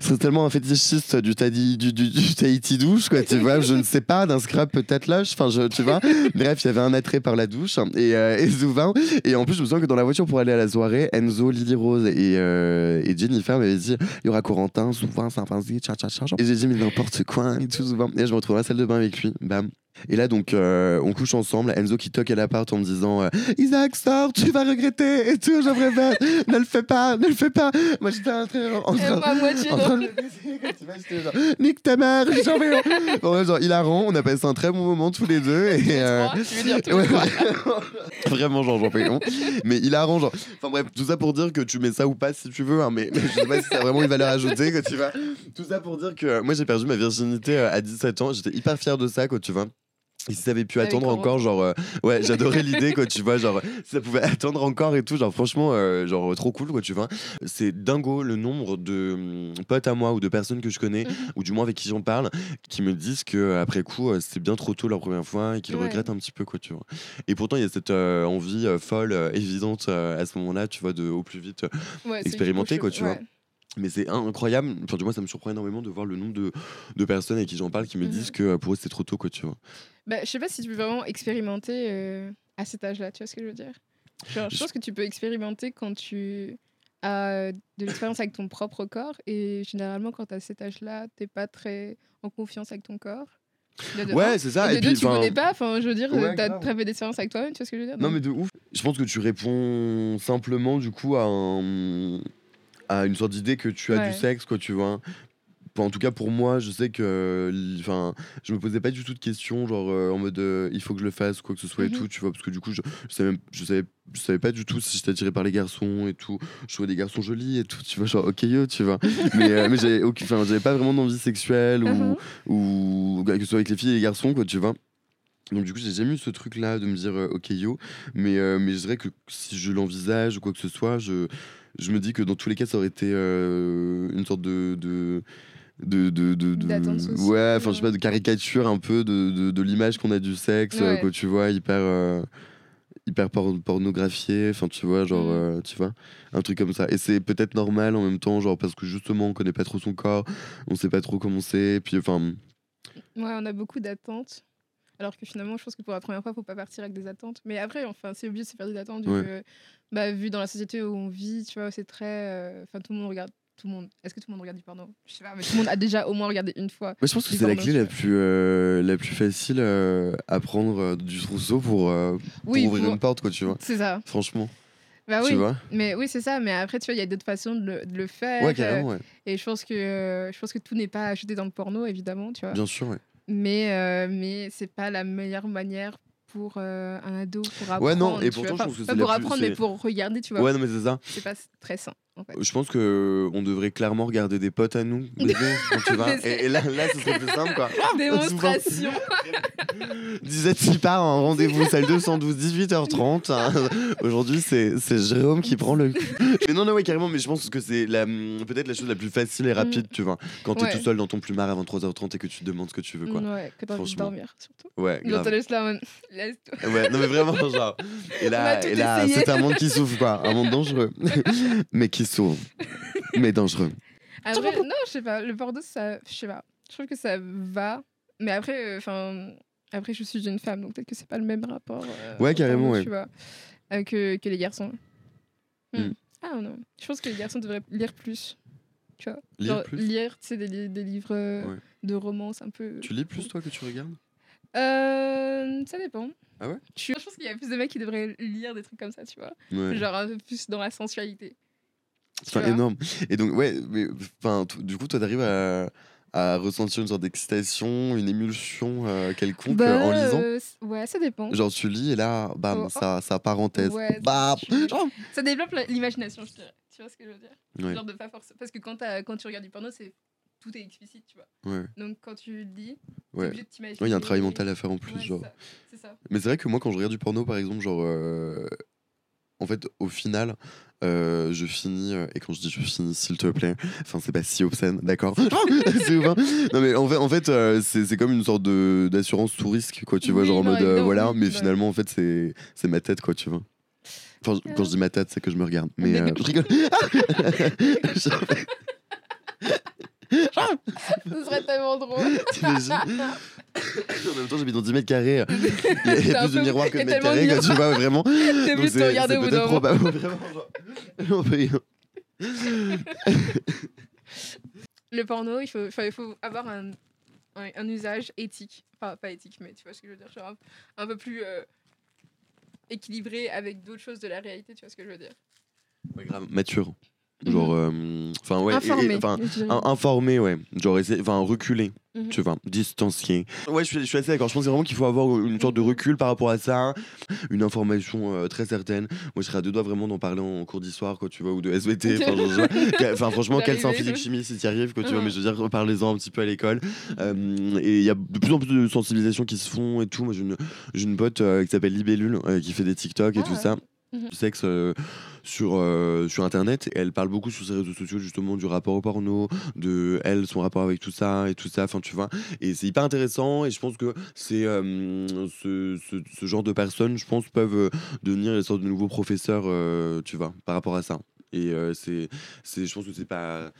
C'est tellement un fétichiste du, tadi, du, du, du Tahiti douche, quoi, tu vois. Je ne sais pas, d'un scrap peut-être lâche, enfin, je, tu vois. Bref, il y avait un attrait par la douche, et, euh, et souvent. Et en plus, je me souviens que dans la voiture pour aller à la soirée, Enzo, Lily Rose et, euh, et Jennifer m'avaient dit il y aura Corentin, souvent, Saint-Vincent, tcha tcha tcha. Et j'ai dit mais n'importe quoi, et tout, souvent. Et je me retrouve dans la salle de bain avec lui, bam. Et là, donc, euh, on couche ensemble. Enzo qui toque à l'appart en me disant euh, Isaac, sors, tu vas regretter. Et tout, je répète Ne le fais pas, ne le fais pas. Moi, j'étais en train, en train, moitié en train de le baiser, tu j'étais genre, Nique ta mère, genre, mais- Bon, genre, hilarant. On a passé un très bon moment tous les deux. Et, euh, Tu veux dire tous Ouais, vraiment, genre, j'en fais. Mais hilarant, genre. Enfin bref, tout ça pour dire que tu mets ça ou pas si tu veux, hein, mais, mais je sais pas si ça a vraiment une valeur ajoutée, quoi, tu vois. Tout ça pour dire que moi, j'ai perdu ma virginité euh, à 17 ans. J'étais hyper fier de ça, quoi, tu vois. Et si ça avait pu Avec attendre encore, genre, euh, ouais, j'adorais l'idée, quoi, tu vois, genre, ça pouvait attendre encore et tout, genre, franchement, euh, genre, trop cool, quoi, tu vois. C'est dingo le nombre de hum, potes à moi ou de personnes que je connais, Mhm. ou du moins avec qui j'en parle, qui me disent que euh, après coup, euh, c'était bien trop tôt leur première fois et qu'ils Ouais. regrettent un petit peu, quoi, tu vois. Et pourtant, il y a cette envie folle, évidente à ce moment-là, tu vois, de au plus vite Ouais, c'est Expérimenter, quoi, tu vois. Mais c'est incroyable, enfin, du moins, ça me surprend énormément de voir le nombre de, de personnes avec qui j'en parle qui me Mhm. disent que euh, pour eux, c'est trop tôt, quoi, tu vois. Bah, je sais pas si tu peux vraiment expérimenter euh, à cet âge-là, tu vois ce que je veux dire? Genre, je pense que tu peux expérimenter quand tu as de l'expérience avec ton propre corps. Et généralement, quand tu as cet âge-là, t'es pas très en confiance avec ton corps. De-. Ouais, c'est ça. Et Et, de deux, puis, tu enfin, connais pas. Enfin, je veux dire, Ouais, t'as très peu d'expérience avec toi-même, tu vois ce que je veux dire Non, mais de ouf. Je pense que tu réponds simplement, du coup, à, un- à une sorte d'idée que tu as Ouais. du sexe, quoi, tu vois. Enfin, en tout cas, pour moi, je sais que. Enfin, je me posais pas du tout de questions, genre euh, en mode euh, il faut que je le fasse, quoi que ce soit et Mhm. tout, tu vois. Parce que du coup, je, je, savais, même- je, savais, je savais pas du tout si j'étais attiré par les garçons et tout. Je trouvais des garçons jolis et tout, tu vois, genre ok yo, tu vois. mais euh, mais j'avais pas vraiment d'envie sexuelle ou, Mhm. ou que ce soit avec les filles et les garçons, quoi, tu vois. Donc du coup, j'ai jamais eu ce truc-là de me dire ok yo, mais, euh, mais je dirais que si je l'envisage ou quoi que ce soit, je, je me dis que dans tous les cas, ça aurait été euh, une sorte de... de de, de, de, de- D'attente sociale, ouais enfin je sais pas de caricature un peu de, l'image qu'on a du sexe euh, Ouais. quoi tu vois hyper euh, hyper por- pornographié enfin tu vois genre Mm. euh, tu vois un truc comme ça et c'est peut-être normal en même temps genre parce que justement on connaît pas trop son corps on sait pas trop comment c'est puis enfin Ouais, on a beaucoup d'attentes. Alors que finalement, je pense que pour la première fois, faut pas partir avec des attentes. Mais après, enfin, c'est obligé de se faire des attentes. Vu, Ouais. que, bah, vu dans la société où on vit, tu vois, c'est très. euh, Enfin, tout le monde regarde. Tout le monde. Est-ce que tout le monde regarde du porno? Je sais pas, mais tout le monde a déjà au moins regardé une fois. Moi, je pense que c'est la clé la plus, euh, la plus facile euh, à prendre du trousseau pour, pour Oui, ouvrir pour- une porte, quoi, tu vois. C'est ça. Franchement, Bah tu vois. Mais oui, c'est ça. Mais après, tu vois, il y a d'autres façons de le, de le faire. Ouais, carrément, ouais. Et je pense que je pense que tout n'est pas acheté dans le porno, évidemment, tu vois. Bien sûr, ouais. Mais euh, mais c'est pas la meilleure manière pour euh, un ado pour apprendre. Ouais, non, et vois. pourtant, je trouve que pas c'est pour la plus- apprendre, mais c'est- pour regarder, tu vois. Ouais, non, mais c'est ça. C'est pas très sain, en fait. Je pense que on devrait clairement regarder des potes à nous, quand tu vas. Et, et là, là, ce serait plus simple, quoi. Démonstration. Disette s'y part en rendez-vous, salle 212, 18h30. hein. Aujourd'hui, c'est c'est Jérôme qui prend le. Mais non, non, ouais, carrément, mais je pense que c'est la- peut-être la chose la plus facile et rapide, tu vois. Quand t'es Mm. Ouais. tout seul dans ton plumard à 23h30 et que tu te demandes ce que tu veux, quoi. Ouais, que t'as envie de dormir, surtout. Ouais, grave. te laisse là, laisse-toi. Ouais, non mais vraiment genre. Et là, et là c'est un monde qui souffre quoi, un monde dangereux, mais qui s'ouvre, mais dangereux. Après, non, je sais pas. Le porno, ça, je sais pas. Je trouve que ça va. Mais après, enfin, après, je suis une femme, donc peut-être que c'est pas le même rapport. euh, Ouais, carrément, porno, ouais. Tu vois, euh, que, que les garçons. Hmm. Mm. Ah non. Je pense que les garçons devraient lire plus. Tu vois. Lire Genre, plus? Lire, tu sais, des, li- des livres euh, Ouais. de romance un peu. Tu lis plus toi que tu regardes? Euh, ça dépend. Ah ouais? Je, je pense qu'il y a plus de mecs qui devraient lire des trucs comme ça, tu vois. Ouais. Genre un peu plus dans la sensualité. Vois. énorme. Et donc ouais, mais du coup toi t'arrives à, à ressentir une sorte d'excitation, une émulsion euh, quelconque Bah, euh, en lisant? euh, ouais, ça dépend. Genre tu lis et là, bam, Oh, ça, ça parenthèse. Ouais, Bam. je- Ça développe l'imagination, je dirais. Tu vois ce que je veux dire? Ouais, Genre de pas forcément. Parce que quand, tu regardes du porno, c'est tout est explicite, tu vois. ouais, Donc quand tu lis, t'es ouais. obligé de t'imaginer. Ouais, il y a un travail mental à faire en plus, c'est genre. ça, C'est ça. Mais c'est vrai que moi, quand je regarde du porno, par exemple, genre. euh, En fait, au final, euh, je finis. euh, Et quand je dis je finis, s'il te plaît, enfin, c'est pas si obscène, d'accord? C'est ouf, hein Non, mais en fait, en fait euh, c'est comme une sorte d'assurance tout risque, quoi, tu vois, Oui, genre en mode. voilà, mais ouais. finalement, en fait, c'est ma tête, quoi, tu vois. Enfin, quand je dis ma tête, c'est que je me regarde. Mais je rigole. Ce serait tellement drôle. En même temps, j'habite dans 10 mètres carrés. Il y a, il y a C'est un plus de miroirs que de mètres carrés, tu vois, vraiment. T'es Donc obligé de bout peut-être d'un moment. probable, vraiment. genre. Le porno, il faut, il faut avoir un, un, un usage éthique. Enfin, pas éthique, mais tu vois ce que je veux dire. Genre un, un peu plus euh, équilibré avec d'autres choses de la réalité, tu vois ce que je veux dire. Ouais, grave, mature. Genre, euh, enfin, ouais. et- et- Informé. Enfin, informé, ouais. Genre, enfin, reculer, Mhm. tu vois, distancier. Ouais, je suis, je suis assez d'accord. Je pense vraiment qu'il faut avoir une sorte de recul par rapport à ça, une information euh, très certaine. Moi, je serais à deux doigts vraiment d'en parler en cours d'histoire, quoi, tu vois, ou de SVT. Enfin, franchement, quel en physique, ouais. chimie si tu y arrives, quoi, tu vois, mais je veux dire, parlez-en un petit peu à l'école. Euh, et il y a de plus en plus de sensibilisation qui se font et tout. Moi, j'ai une, une pote euh, qui s'appelle Libellule, euh, qui fait des TikTok et Ah. tout ça. Mhm. Du sexe euh, sur, euh, sur internet et elle parle beaucoup sur ses réseaux sociaux justement du rapport au porno de elle son rapport avec tout ça et tout ça enfin tu vois et c'est hyper intéressant et je pense que c'est euh, ce, ce, ce genre de personnes je pense peuvent euh, devenir les sortes de nouveaux professeurs tu vois par rapport à ça Et c'est, c'est, je pense que c'est pas.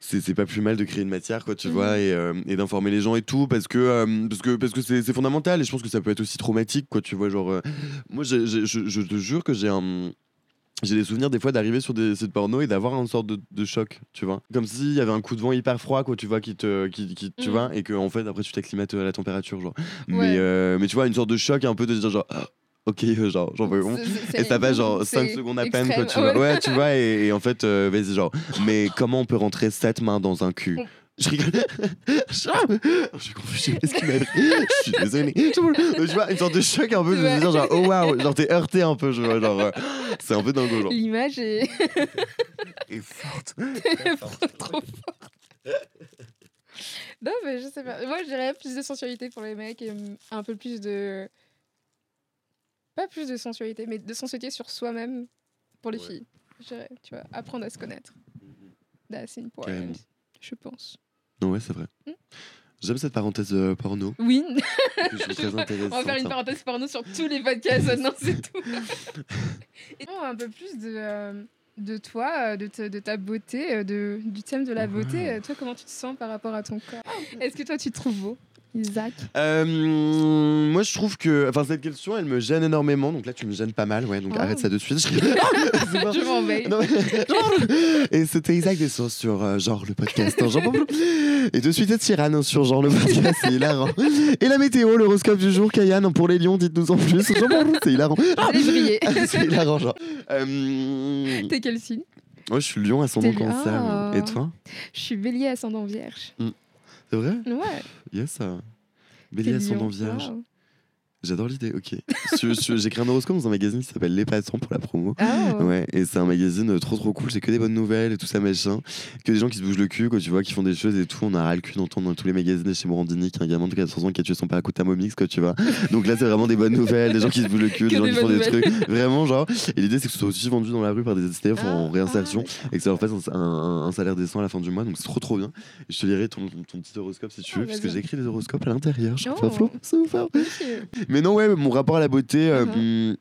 C'est, pas plus mal de créer une matière quoi tu Mhm. vois et, euh, et d'informer les gens et tout parce que euh, parce que parce que c'est, fondamental et je pense que ça peut être aussi traumatique quoi tu vois genre euh, moi j'ai- je, je te jure que j'ai un j'ai des souvenirs des fois d'arriver sur des sites porno et d'avoir une sorte de, de choc, tu vois. Comme s'il y avait un coup de vent hyper froid, quoi, tu vois, qui te, qui, qui- tu Mhm. vois, et que en fait après tu t'acclimates à la température, genre. Ouais. Mais, euh, mais tu vois, une sorte de choc un peu de dire genre, ah, ok, euh, genre, j'en veux Et ça passe genre c'est 5 secondes à peine, quoi, tu vois. Ouais, tu vois, et, et en fait, euh, vas-y, genre, mais comment on peut rentrer sept mains dans un cul? je rigole. je suis confus, je sais ce qui m'a. Je suis désolé. Tu vois, une sorte de choc un peu de se dire genre, oh waouh, genre t'es heurté un peu, je vois, genre, euh, c'est un peu dingo, genre. L'image est forte. trop forte. Non, mais je sais pas. Moi, je dirais plus de sensualité pour les mecs et un peu plus de. Pas plus de sensualité, mais de sensualité sur soi-même pour les Ouais. filles. Je dirais, tu vois, apprendre à se connaître. That's important, je pense. Non, ouais, c'est vrai. Hmm. J'aime cette parenthèse euh, porno. Oui, que je très on va faire une parenthèse porno sur tous les podcasts maintenant, c'est tout. Et non, un peu plus de, euh, de toi, euh, de, te- de ta beauté, de, du thème de la beauté. Ouais. Euh, Toi, comment tu te sens par rapport à ton corps? Est-ce que toi, tu te trouves beau? Isaac Euh, moi, je trouve que. Enfin, cette question, elle me gêne énormément. Donc là, tu me gênes pas mal, ouais. Donc Oh. arrête ça de suite. Je. C'est m'en vais. Non, mais- genre- Et c'était Isaac Dessau sur euh, genre le podcast. hein, genre- Et de suite, Cyrano sur genre le podcast. C'est hilarant. Et la météo, l'horoscope du jour, Kayane, pour les lions, dites-nous en plus. C'est hilarant. Briller. C'est hilarant, genre. Euh, T'es quel signe? Moi, je suis lion, ascendant cancer. Ah. Et toi? Je suis bélier ascendant vierge. C'est vrai? Ouais. Yes. ça. t'es Bélier ascendant lion. vierge. Wow. J'adore l'idée, ok. J'ai créé un horoscope dans un magazine qui s'appelle Les Passants pour la promo. Ah, Ouais, et c'est un magazine euh, trop trop cool, c'est que des bonnes nouvelles et tout ça machin. Que des gens qui se bougent le cul, quoi, tu vois, qui font des choses et tout. On a ras le cul d'entendre dans tous les magazines chez Morandini qu'il y a un gamin de 14 ans qui a tué son père à coup de thermomix, quoi, tu vois. Donc là, c'est vraiment des bonnes nouvelles, des gens qui se bougent le cul, des gens des qui font des trucs. Vraiment, genre. Et l'idée, c'est que ce soit aussi vendu dans la rue par des STF en Ah, réinsertion ah, et que ça leur fasse un, un- un salaire décent à la fin du mois. Donc c'est trop trop bien. Et je te lirai ton, ton petit horoscope si tu veux, puisque écrit des horoscopes à l'intérieur. Je Oh. Flo, c'est. Mais non, ouais, mon rapport à la beauté, euh, Mhm. hum,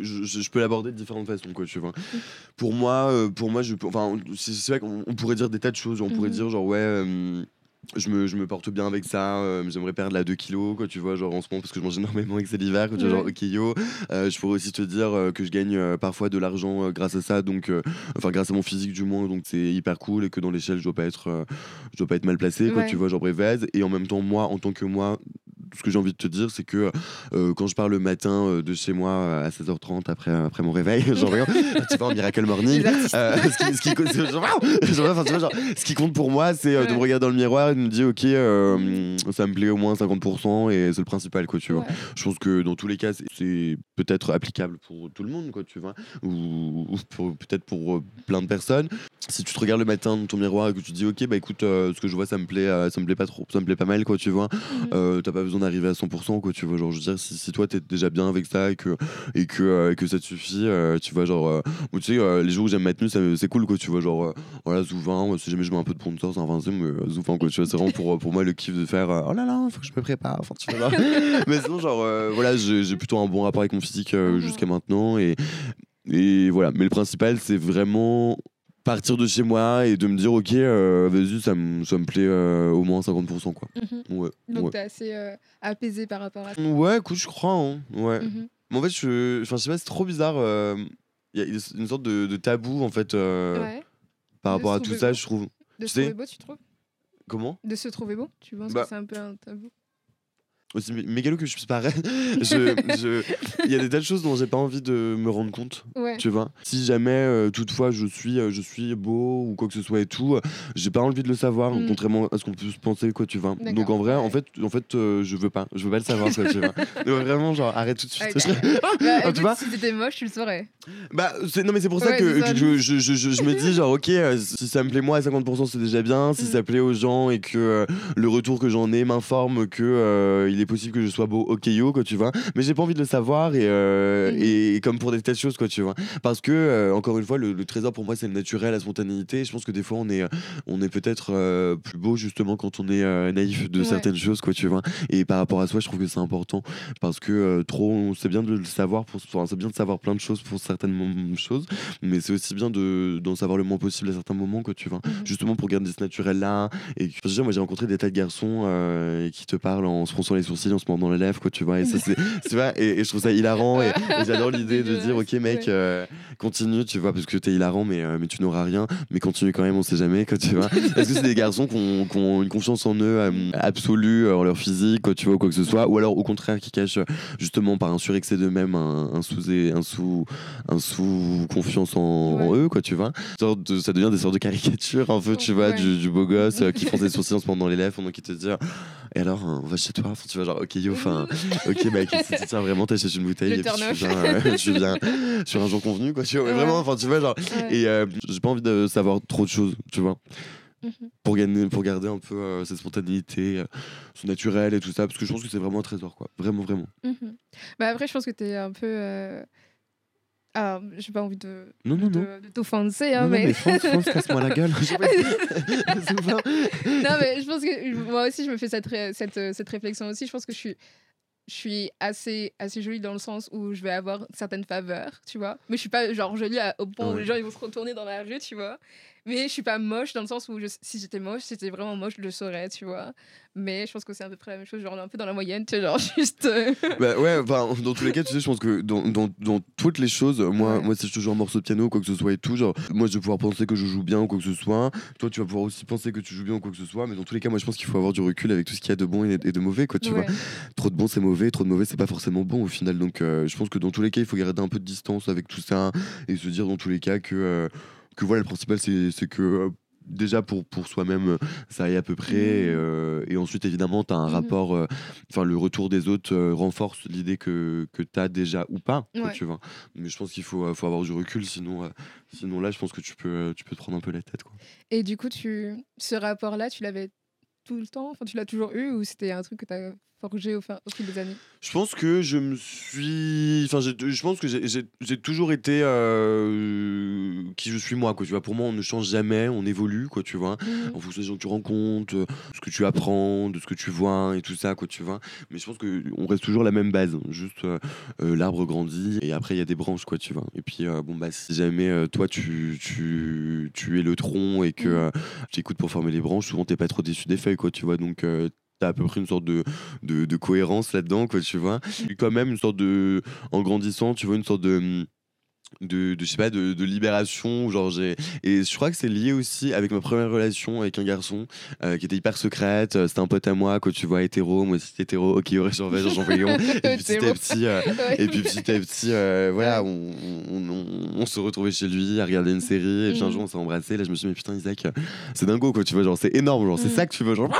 je, peux l'aborder de différentes façons, quoi, tu vois. Pour moi, euh, pour moi, je, peux- enfin, c'est vrai qu'on on pourrait dire des tas de choses. On pourrait Mhm. dire genre ouais. euh, je me, je me porte bien avec ça, euh, j'aimerais perdre là 2 kilos, quoi, tu vois, genre en ce moment, parce que je mange énormément avec c'est l'hiver, vois, genre Ouais. ok yo. Euh, je pourrais aussi te dire euh, que je gagne parfois de l'argent grâce à ça, donc, enfin, grâce à mon physique du moins, donc c'est hyper cool et que dans l'échelle, je dois pas être, je dois pas être mal placé, quoi, Ouais. tu vois, genre bref. Et en même temps, moi, en tant que moi, ce que j'ai envie de te dire, c'est que euh, quand je pars le matin euh, de chez moi euh, à 16h30 après, après mon réveil, genre, regarde, tu vois, en Miracle Morning, euh, ce, qui, ce, qui, co- c'est- genre, genre, enfin, tu vois, genre, ce qui compte pour moi, c'est de me regarder dans le miroir et de me dire, ok, ça me plaît au moins 50% et c'est le principal, quoi, tu vois. Ouais. Je pense que dans tous les cas, c'est- peut-être applicable pour tout le monde, quoi, tu vois, ou, peut-être pour plein de personnes. Si tu te regardes le matin dans ton miroir et que tu te dis, ok, bah écoute, ce que je vois, ça me plaît, ça me plaît pas trop, ça me plaît pas mal, quoi, tu vois. T'as pas besoin d'arriver à 100%, quoi, tu vois. Genre, je veux dire, si, si toi t'es déjà bien avec ça et que, et que, euh, que ça te suffit, euh, tu vois, genre, euh, ou tu sais, les jours où j'aime ma tenue, ça c'est cool, quoi, tu vois, genre, voilà, Zouvin, si jamais je mets un peu de sponsor, c'est un 20 mais Zouvin, quoi, tu vois, c'est vraiment pour, pour moi le kiff de faire, oh là là, faut que je me prépare, enfin, tu vois, genre. mais sinon, genre, voilà, j'ai plutôt un bon rapport avec mon physique Mhm. jusqu'à maintenant, et, et voilà, mais le principal, c'est vraiment partir de chez moi et de me dire ok euh, vas-y ça me ça me plaît euh, au moins 50% quoi Mhm. ouais Donc, ouais. t'es assez euh, apaisé par rapport à ça. Ouais, écoute, je crois. hein. Ouais. Mhm. Mais en fait, je, enfin, je sais pas, c'est trop bizarre. Il y a une sorte de, de tabou en fait Ouais. par De rapport à tout ça, je trouve. De tu se sais- trouver beau, tu trouves? Comment? De se trouver beau Tu penses Bah. que c'est un peu un tabou? Aussi mé- mégalo que je je, je- il y a des tas de choses dont j'ai pas envie de me rendre compte. Ouais. Tu vois, si jamais euh, toutefois je suis, euh, je suis beau ou quoi que ce soit et tout, euh, j'ai pas envie de le savoir, Mm. contrairement à ce qu'on peut se penser, quoi, tu vois. Donc en vrai, en fait, en fait, je veux pas, je veux pas le savoir, quoi, tu vois. Donc, vraiment, genre, arrête tout de suite. Ok. Bah, Ah, tu vois si t'étais moche, tu le saurais. Bah, non, mais c'est pour ça Ouais, que, je, je, je, me dis, genre, ok, si ça me plaît moi à 50%, c'est déjà bien. Si Mhm. ça plaît aux gens et que le retour que j'en ai m'informe que il est est possible que je sois beau, ok yo, quoi, tu vois. Mais j'ai pas envie de le savoir et, euh, Mhm. et comme pour des tas de choses, quoi, tu vois. Parce que, euh, encore une fois, le, le trésor pour moi, c'est le naturel, la spontanéité. Et je pense que des fois, on est, euh, on est peut-être euh, plus beau justement quand on est naïf de Ouais. certaines choses, quoi, tu vois. Et par rapport à soi, je trouve que c'est important parce que trop, c'est bien de le savoir, pour, c'est bien de savoir plein de choses pour certaines choses, mais c'est aussi bien de, d'en savoir le moins possible à certains moments, quoi, tu vois. Mhm. Justement pour garder ce naturel-là. Et moi, j'ai rencontré des tas de garçons qui te parlent en se fronçant les sourcils, en se mordant les lèvres, quoi, tu vois. Et ça, c'est, tu vois, et, et je trouve ça hilarant. Et, et j'adore l'idée de dire, ok, mec, euh, continue, tu vois, parce que t'es hilarant, mais, euh, mais tu n'auras rien. Mais continue quand même, on sait jamais, quoi, tu vois. Est-ce que c'est des garçons qui ont, une confiance en eux euh, absolue, en leur physique, quoi, tu vois, ou quoi que ce soit, ou alors au contraire qui cachent justement par un surexcès d'eux-mêmes un, un sous un sous un sous confiance en, eux, quoi, tu vois. De- ça devient des sortes de caricatures un peu, tu vois, du, du beau gosse euh, qui font ses sourcils en se pendant les lèvres pendant qu'il te dit et alors hein, on va chez toi, Enfin, tu vois, genre ok yo, enfin ok mec, tiens vraiment t'achètes une bouteille Le et puis tu viens, euh, tu viens sur un jour convenu, quoi, tu vois, Ouais. vraiment, enfin tu vois, genre Ouais. et euh, j'ai pas envie de savoir trop de choses, tu vois Mhm. pour, gagner, pour garder un peu euh, cette spontanéité, euh, ce naturel et tout ça, parce que je pense que c'est vraiment un trésor, quoi. Vraiment, vraiment. Mhm. Bah après, je pense que t'es un peu. Alors, j'ai pas envie de, Non, non, non. de, t'offenser, hein, mais. mais France, France, casse-moi la gueule. Non, mais je pense que moi aussi, je me fais cette, ré- cette, euh, cette réflexion aussi. Je pense que je suis, je suis assez, assez jolie dans le sens où je vais avoir certaines faveurs, tu vois. Mais je suis pas genre jolie à- au point où les gens ils vont se retourner dans la rue, tu vois. Mais je suis pas moche dans le sens où je- si j'étais moche, si j'étais vraiment moche, je le saurais, tu vois. Mais je pense que c'est à peu près la même chose, genre un peu dans la moyenne, tu sais, genre juste. euh, Bah ouais, enfin, dans tous les cas, tu sais, je pense que dans, dans, dans toutes les choses, moi, Ouais. moi, si je te joue un morceau de piano ou quoi que ce soit et tout, genre, moi, je vais pouvoir penser que je joue bien ou quoi que ce soit. Toi, tu vas pouvoir aussi penser que tu joues bien ou quoi que ce soit. Mais dans tous les cas, moi, je pense qu'il faut avoir du recul avec tout ce qu'il y a de bon et et de mauvais, quoi, tu ouais. vois. Trop de bon, c'est mauvais. Trop de mauvais, c'est pas forcément bon au final. Donc, euh, je pense que dans tous les cas, il faut garder un peu de distance avec tout ça et se dire dans tous les cas que, euh, que voilà, le principal, c'est que. euh, Déjà pour, pour soi-même, euh, ça aille à peu près. Et, euh, et ensuite, évidemment, tu as un Mhm. rapport. euh, Enfin, le retour des autres euh, renforce l'idée que, que tu as déjà ou pas. quoi, tu vois. Mais je pense qu'il faut, faut avoir du recul. Sinon, sinon, là, je pense que tu peux, tu peux te prendre un peu la tête. Quoi. Et du coup, tu... ce rapport-là, tu l'avais tout le temps Enfin, tu l'as toujours eu ou c'était un truc que tu as forgé au, au fil des années Je pense que je me suis. Enfin, je pense que j'ai- toujours été euh, qui je suis moi. Quoi, tu vois. Pour moi, on ne change jamais, on évolue, quoi, tu vois. en fonction des gens que tu rencontres, euh, ce que tu apprends, de ce que tu vois et tout ça, quoi, tu vois. Mais je pense qu'on reste toujours la même base. Juste euh, l'arbre grandit et après il y a des branches, quoi, tu vois. Et puis, euh, bon, bah, si jamais toi tu, tu, tu es le tronc et que Mhm. tu écoutes pour former les branches, souvent t'es pas trop déçu des feuilles, quoi, tu vois. Donc, T'as à peu près une sorte de, cohérence là-dedans, quoi, tu vois. Et quand même, une sorte de. En grandissant, tu vois, une sorte de. De, de je sais pas de, de libération genre j'ai et je crois que c'est lié aussi avec ma première relation avec un garçon euh, qui était hyper secrète euh, c'était un pote à moi quoi tu vois hétéro moi aussi hétéro ok aurait vais j'en voyons et puis petit à petit euh, et puis petit à petit, voilà, on, on, on- on se retrouvait chez lui à regarder une série. Et puis un Mhm. jour, on s'est embrassé. Là, je me suis dit, mais putain, Isaac, c'est dingo, quoi. Tu vois, genre, c'est énorme. Genre, c'est Mhm. ça que tu veux. Genre,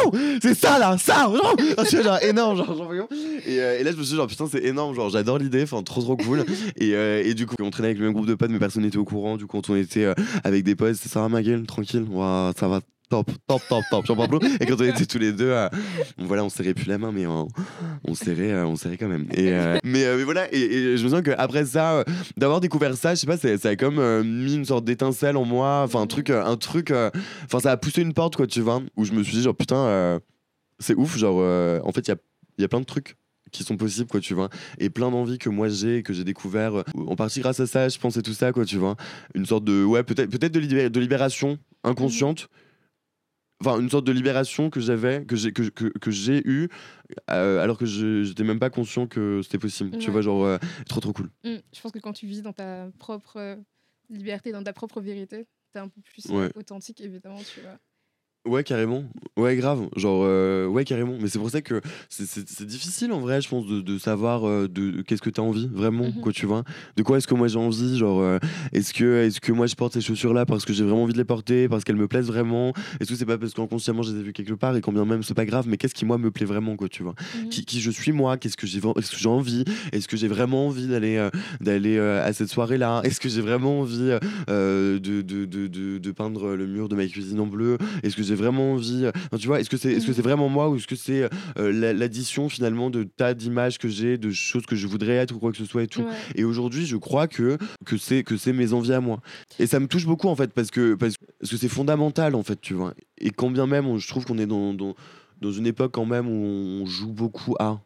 c'est ça, là, ça. Genre, tu vois, genre, énorme. Genre, voyons. Et, euh, et là, je me suis dit, genre, putain, c'est énorme. Genre, j'adore l'idée. Enfin, trop, trop cool. et, euh, et du coup, on traînait avec le même groupe de potes, mais personne n'était au courant. Du coup, quand on était euh, avec des potes, c'était ça va, ma gueule, tranquille. Ouah, ça va. Top, top, top, top, Jean Pablo. Et quand on était tous les deux, euh, voilà, on serrait plus la main, mais on, on serrait, euh, on serrait quand même. Et, euh, mais, euh, mais voilà, et, je me sens qu'après ça, euh, d'avoir découvert ça, je sais pas, ça, a comme euh, mis une sorte d'étincelle en moi, enfin un truc, euh, un truc, euh, enfin ça a poussé une porte, quoi, tu vois, où je me suis dit, genre, putain, euh, c'est ouf, genre, euh, en fait, il y a, il y a plein de trucs qui sont possibles quoi tu vois et plein d'envies que moi j'ai que j'ai découvert euh, en partie grâce à ça je pense et tout ça quoi tu vois une sorte de ouais peut-être peut-être de, libé- de libération inconsciente enfin une sorte de libération que j'avais que j'ai que, que, que j'ai eu euh, alors que je j'étais même pas conscient que c'était possible tu vois genre euh, trop trop cool Mm. Je pense que quand tu vis dans ta propre euh, liberté, dans ta propre vérité, t'es un peu plus Ouais. authentique, évidemment, tu vois. Ouais, carrément. Ouais, grave. Genre, euh, ouais, carrément. Mais c'est pour ça que c'est- difficile en vrai, je pense, de, de savoir euh, de qu'est-ce que t'as envie vraiment, Mhm. quoi, tu vois. De quoi est-ce que moi j'ai envie Genre, euh, est-ce que, est que moi je porte ces chaussures-là parce que j'ai vraiment envie de les porter, parce qu'elles me plaisent vraiment? Est-ce que c'est pas parce qu'inconsciemment je les ai vues quelque part et quand bien même c'est pas grave, mais qu'est-ce qui moi me plaît vraiment, quoi, tu vois? Mhm. qui, qui je suis moi? Qu'est-ce que j'ai est-ce que j'ai envie? Est-ce que j'ai vraiment envie d'aller d'aller à cette soirée-là? Est-ce que j'ai vraiment envie de, de, de, de, de peindre le mur de ma cuisine en bleu? Est-ce que j'ai vraiment envie. Enfin, tu vois, est-ce que c'est est-ce que c'est vraiment moi ou est-ce que c'est euh, la- l'addition finalement de tas d'images que j'ai, de choses que je voudrais être ou quoi que ce soit et tout. Ouais. Et aujourd'hui, je crois que que c'est que c'est mes envies à moi. Et ça me touche beaucoup en fait parce que parce, parce que c'est fondamental en fait, tu vois. Et quand bien même, on- je trouve qu'on est dans, dans dans une époque quand même où on joue beaucoup à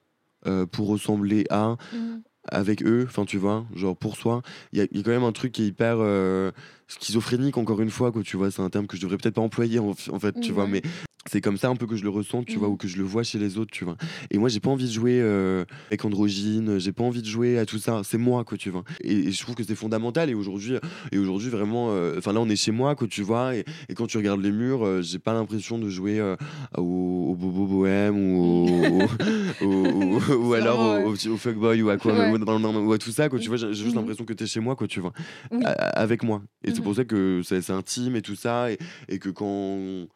euh, pour ressembler à Mhm. Avec eux, enfin tu vois, genre pour soi, il y, a- il y a quand même un truc qui est hyper euh, schizophrénique encore une fois, quoi, tu vois, c'est un terme que je devrais peut-être pas employer en, en fait, tu vois, mais c'est comme ça un peu que je le ressens, tu vois, Mhm. ou que je le vois chez les autres, tu vois. Et moi j'ai pas envie de jouer euh, avec androgyne, j'ai pas envie de jouer à tout ça, c'est moi, quoi, tu vois. Et, et je trouve que c'est fondamental, et aujourd'hui, et aujourd'hui vraiment, euh, enfin là on est chez moi, quoi, tu vois, et, et quand tu regardes les murs, euh, j'ai pas l'impression de jouer euh, au, au bobo bohème ou au, au- ou alors au, fuckboy ou à quoi, Ouais. ou, à tout ça, quoi, tu vois, j'ai juste Mhm. l'impression que t'es chez moi, quoi, tu vois, Oui. avec moi. Et c'est pour ça que c'est c'est intime et tout ça, et, et que quand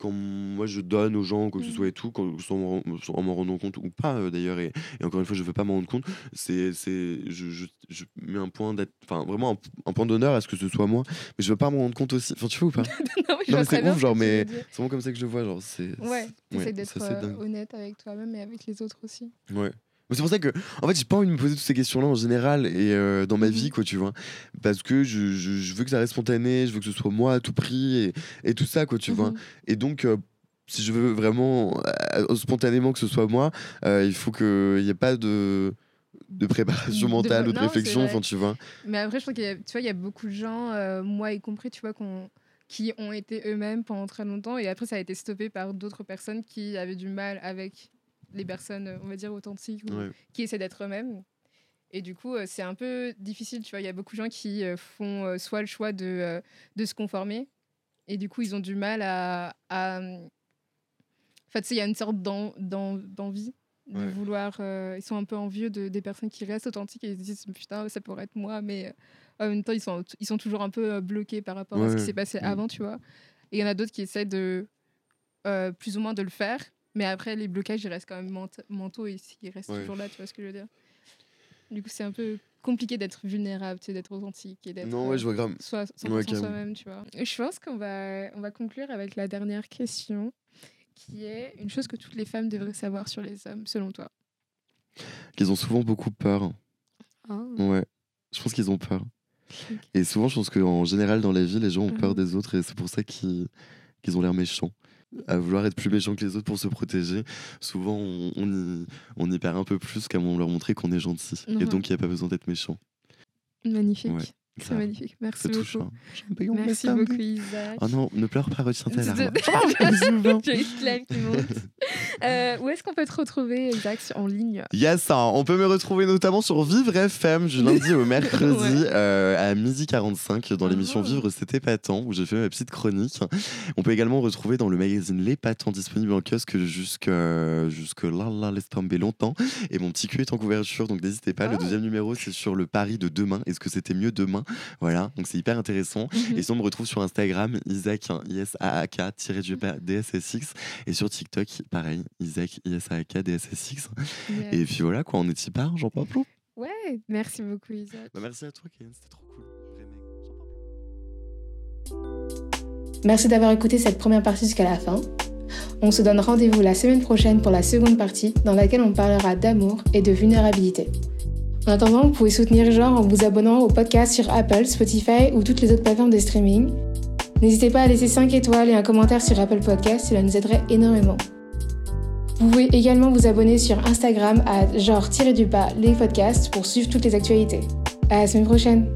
quand moi je donne aux gens quoi que ce Mhm. soit et tout quand, sans m'en sans en m'en rendant compte ou pas euh, d'ailleurs et, et encore une fois je veux pas m'en rendre compte c'est c'est je, je, je mets un point d'être enfin vraiment un, un point d'honneur à ce que ce soit moi mais je veux pas m'en rendre compte aussi enfin tu vois ou pas? Non, mais mais c'est ouf genre mais c'est vraiment comme ça que je le vois genre c'est Ouais, c'est- t'essaies d'être euh, honnête avec toi-même et avec les autres aussi. Ouais. C'est pour ça que, en fait, j'ai pas envie de me poser toutes ces questions-là en général et euh, dans ma Mhm. vie, quoi, tu vois. Parce que je, je, je veux que ça reste spontané, je veux que ce soit moi à tout prix et, et tout ça, quoi, tu vois. Mhm. Et donc, euh, si je veux vraiment euh, spontanément que ce soit moi, il faut qu'il n'y ait pas de, de préparation De- mentale ou de non, réflexion, enfin, tu vois. Mais après, je pense qu'il y a, tu vois, il y a beaucoup de gens, euh, moi y compris, tu vois, qui ont été eux-mêmes pendant très longtemps et après, ça a été stoppé par d'autres personnes qui avaient du mal avec les personnes, on va dire, authentiques ou Ouais. qui essaient d'être eux-mêmes. Et du coup, euh, c'est un peu difficile, tu vois. Il y a beaucoup de gens qui euh, font euh, soit le choix de, de se conformer et du coup, ils ont du mal à. à... En fait, tu sais, il y a une sorte d'en- d'en- d'envie de Ouais. vouloir. euh, ils sont un peu envieux de, des personnes qui restent authentiques et ils se disent putain, ça pourrait être moi, mais en même temps, ils sont, ils sont toujours un peu bloqués par rapport à ce qui s'est passé Mm. avant, tu vois. Et il y en a d'autres qui essaient de euh, plus ou moins de le faire, mais après, les blocages, ils restent quand même ment- mentaux et ils restent Ouais. toujours là, tu vois ce que je veux dire. Du coup, c'est un peu compliqué d'être vulnérable, tu sais, d'être authentique et d'être. Non, ouais, euh, je vois grave. soit 100% Ouais, soi-même, tu vois. Je pense qu'on va, on va conclure avec la dernière question, qui est une chose que toutes les femmes devraient savoir sur les hommes, selon toi. Qu'ils ont souvent beaucoup peur. Ouais. Je pense qu'ils ont peur. Et souvent, je pense qu'en général, dans la vie, les gens ont peur Mhm. des autres et c'est pour ça qu'ils qu'ils ont l'air méchants. À vouloir être plus méchants que les autres pour se protéger. Souvent, on, on y, on y perd un peu plus qu'à leur montrer qu'on est gentil. Et donc, il n'y a pas besoin d'être méchant. Magnifique. Ouais, C'est magnifique. Merci beaucoup. touchant. Mes Merci beaucoup, Isaac. Oh non, ne pleure pas, retiens tes larmes. J'ai une qui monte. Euh, où est-ce qu'on peut te retrouver, Isaac, sur- en ligne Yes, hein. on peut me retrouver notamment sur Vivre FM du lundi au mercredi Ouais. euh, à midi 45 dans l'émission Ah. Vivre c'était épatant où j'ai fait ma petite chronique. On peut également retrouver dans le magazine L'Épatant disponible en kiosque jusque, jusque là, là, laisse tomber longtemps. Et mon petit cul est en couverture donc n'hésitez pas. Le Ah. deuxième numéro c'est sur le pari de demain. Est-ce que c'était mieux demain? Voilà, donc c'est hyper intéressant. Mhm. Et sinon, on me retrouve sur Instagram, Isaac, hein, I-S-A-A-K, du DSSX. Et sur TikTok, pareil, Isaac, I-S-A-A-K, DSSX. Yeah. Et puis voilà, quoi, on est y part, j'en parle plus. Ouais, merci beaucoup, Isaac. Bah, merci à toi, Ken, c'était trop cool. Merci d'avoir écouté cette première partie jusqu'à la fin. On se donne rendez-vous la semaine prochaine pour la seconde partie dans laquelle on parlera d'amour et de vulnérabilité. En attendant, vous pouvez soutenir Genre en vous abonnant au podcast sur Apple, Spotify ou toutes les autres plateformes de streaming. N'hésitez pas à laisser 5 étoiles et un commentaire sur Apple Podcast, cela nous aiderait énormément. Vous pouvez également vous abonner sur Instagram à genre-du-bas les podcasts pour suivre toutes les actualités. À la semaine prochaine!